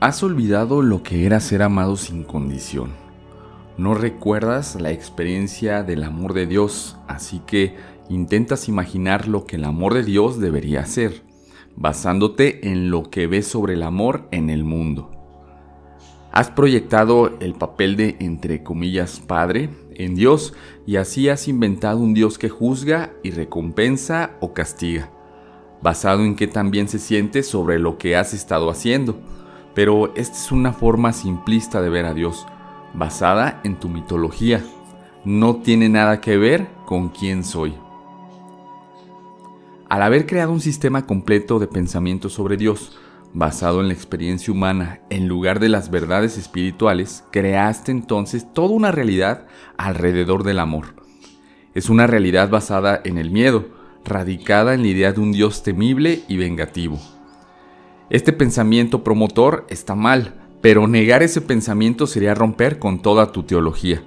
Has olvidado lo que era ser amado sin condición. No recuerdas la experiencia del amor de Dios, así que intentas imaginar lo que el amor de Dios debería ser, basándote en lo que ves sobre el amor en el mundo. Has proyectado el papel de, entre comillas, padre en Dios y así has inventado un Dios que juzga y recompensa o castiga, basado en qué también se siente sobre lo que has estado haciendo pero esta es una forma simplista de ver a Dios, basada en tu mitología. No tiene nada que ver con quién soy. Al haber creado un sistema completo de pensamiento sobre Dios, basado en la experiencia humana en lugar de las verdades espirituales, creaste entonces toda una realidad alrededor del amor. Es una realidad basada en el miedo, radicada en la idea de un Dios temible y vengativo. Este pensamiento promotor está mal, pero negar ese pensamiento sería romper con toda tu teología.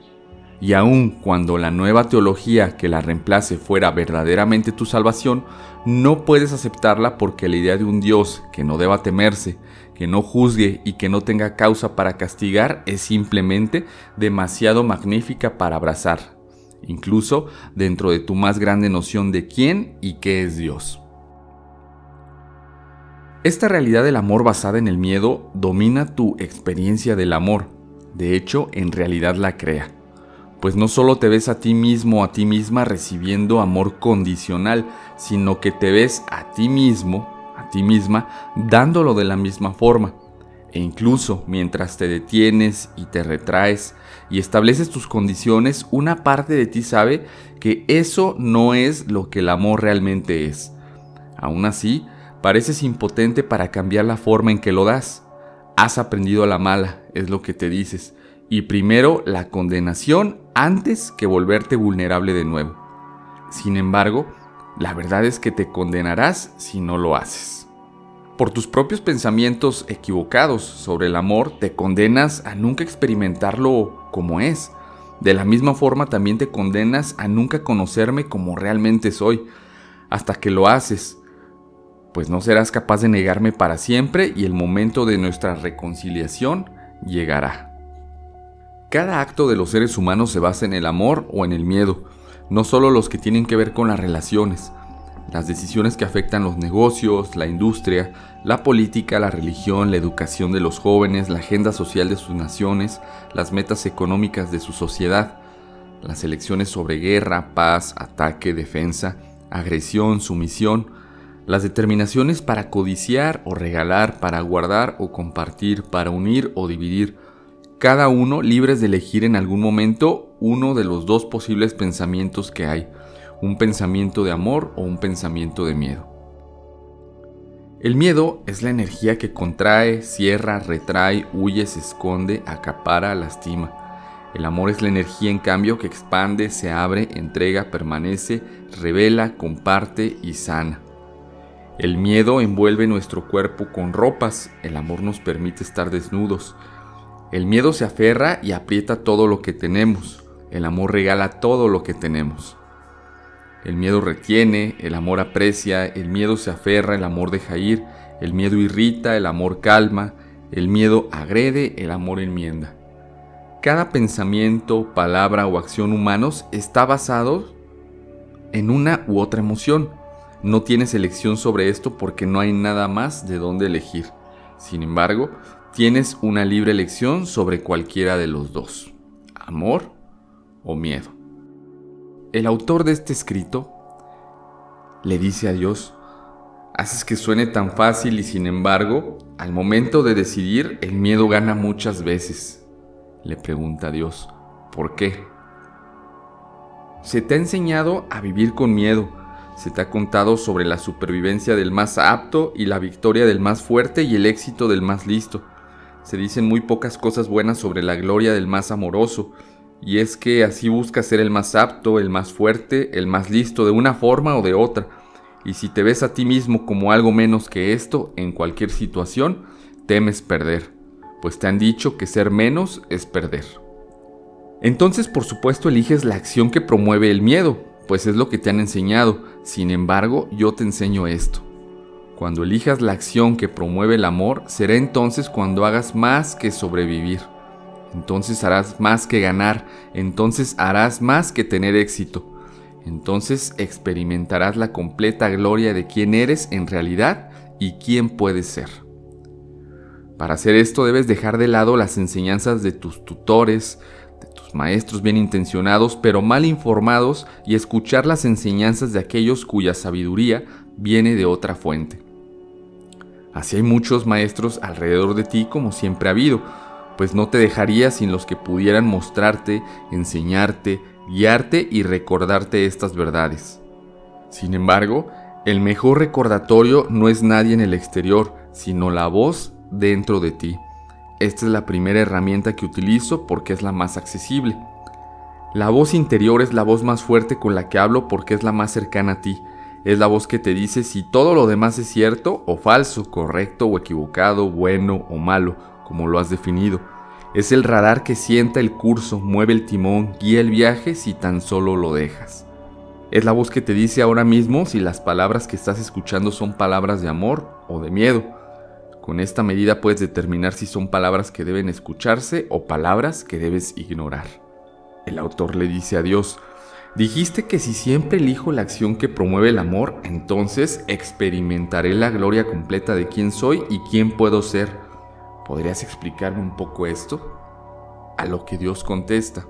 Y aun cuando la nueva teología que la reemplace fuera verdaderamente tu salvación, no puedes aceptarla porque la idea de un Dios que no deba temerse, que no juzgue y que no tenga causa para castigar es simplemente demasiado magnífica para abrazar, incluso dentro de tu más grande noción de quién y qué es Dios. Esta realidad del amor basada en el miedo domina tu experiencia del amor. De hecho, en realidad la crea. Pues no solo te ves a ti mismo o a ti misma recibiendo amor condicional, sino que te ves a ti mismo, a ti misma, dándolo de la misma forma. E incluso mientras te detienes y te retraes y estableces tus condiciones, una parte de ti sabe que eso no es lo que el amor realmente es. Aún así, Pareces impotente para cambiar la forma en que lo das. Has aprendido a la mala, es lo que te dices. Y primero la condenación antes que volverte vulnerable de nuevo. Sin embargo, la verdad es que te condenarás si no lo haces. Por tus propios pensamientos equivocados sobre el amor, te condenas a nunca experimentarlo como es. De la misma forma también te condenas a nunca conocerme como realmente soy, hasta que lo haces pues no serás capaz de negarme para siempre y el momento de nuestra reconciliación llegará. Cada acto de los seres humanos se basa en el amor o en el miedo, no solo los que tienen que ver con las relaciones, las decisiones que afectan los negocios, la industria, la política, la religión, la educación de los jóvenes, la agenda social de sus naciones, las metas económicas de su sociedad, las elecciones sobre guerra, paz, ataque, defensa, agresión, sumisión, las determinaciones para codiciar o regalar, para guardar o compartir, para unir o dividir, cada uno libres de elegir en algún momento uno de los dos posibles pensamientos que hay, un pensamiento de amor o un pensamiento de miedo. El miedo es la energía que contrae, cierra, retrae, huye, se esconde, acapara, lastima. El amor es la energía en cambio que expande, se abre, entrega, permanece, revela, comparte y sana. El miedo envuelve nuestro cuerpo con ropas, el amor nos permite estar desnudos. El miedo se aferra y aprieta todo lo que tenemos, el amor regala todo lo que tenemos. El miedo retiene, el amor aprecia, el miedo se aferra, el amor deja ir, el miedo irrita, el amor calma, el miedo agrede, el amor enmienda. Cada pensamiento, palabra o acción humanos está basado en una u otra emoción no tienes elección sobre esto porque no hay nada más de dónde elegir. Sin embargo, tienes una libre elección sobre cualquiera de los dos, amor o miedo. El autor de este escrito le dice a Dios, haces que suene tan fácil y sin embargo, al momento de decidir, el miedo gana muchas veces. Le pregunta a Dios, ¿por qué? Se te ha enseñado a vivir con miedo, se te ha contado sobre la supervivencia del más apto y la victoria del más fuerte y el éxito del más listo. Se dicen muy pocas cosas buenas sobre la gloria del más amoroso, y es que así busca ser el más apto, el más fuerte, el más listo de una forma o de otra. Y si te ves a ti mismo como algo menos que esto en cualquier situación, temes perder, pues te han dicho que ser menos es perder. Entonces, por supuesto, eliges la acción que promueve el miedo, pues es lo que te han enseñado. Sin embargo, yo te enseño esto. Cuando elijas la acción que promueve el amor, será entonces cuando hagas más que sobrevivir. Entonces harás más que ganar, entonces harás más que tener éxito. Entonces experimentarás la completa gloria de quién eres en realidad y quién puedes ser. Para hacer esto debes dejar de lado las enseñanzas de tus tutores, maestros bien intencionados pero mal informados y escuchar las enseñanzas de aquellos cuya sabiduría viene de otra fuente. Así hay muchos maestros alrededor de ti como siempre ha habido, pues no te dejaría sin los que pudieran mostrarte, enseñarte, guiarte y recordarte estas verdades. Sin embargo, el mejor recordatorio no es nadie en el exterior, sino la voz dentro de ti. Esta es la primera herramienta que utilizo porque es la más accesible. La voz interior es la voz más fuerte con la que hablo porque es la más cercana a ti. Es la voz que te dice si todo lo demás es cierto o falso, correcto o equivocado, bueno o malo, como lo has definido. Es el radar que sienta el curso, mueve el timón, guía el viaje si tan solo lo dejas. Es la voz que te dice ahora mismo si las palabras que estás escuchando son palabras de amor o de miedo con esta medida puedes determinar si son palabras que deben escucharse o palabras que debes ignorar. El autor le dice a Dios, dijiste que si siempre elijo la acción que promueve el amor, entonces experimentaré la gloria completa de quién soy y quién puedo ser. ¿Podrías explicarme un poco esto? A lo que Dios contesta,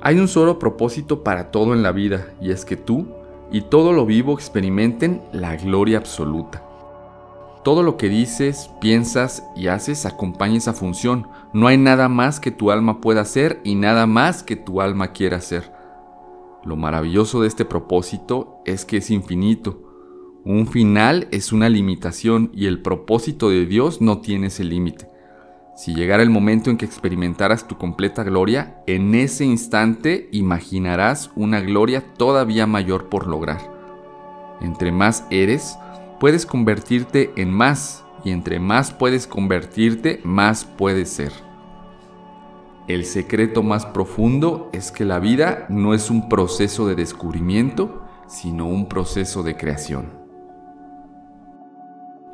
hay un solo propósito para todo en la vida y es que tú y todo lo vivo experimenten la gloria absoluta. Todo lo que dices, piensas y haces acompaña esa función. No hay nada más que tu alma pueda hacer y nada más que tu alma quiera hacer. Lo maravilloso de este propósito es que es infinito. Un final es una limitación y el propósito de Dios no tiene ese límite. Si llegara el momento en que experimentaras tu completa gloria, en ese instante imaginarás una gloria todavía mayor por lograr. Entre más eres, puedes convertirte en más y entre más puedes convertirte, más puedes ser. El secreto más profundo es que la vida no es un proceso de descubrimiento, sino un proceso de creación.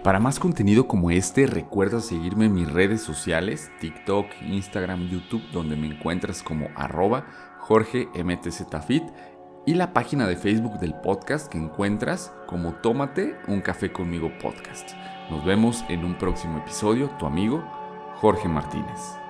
Para más contenido como este, recuerda seguirme en mis redes sociales, TikTok, Instagram, YouTube, donde me encuentras como arroba y la página de Facebook del podcast que encuentras como Tómate un café conmigo podcast. Nos vemos en un próximo episodio, tu amigo Jorge Martínez.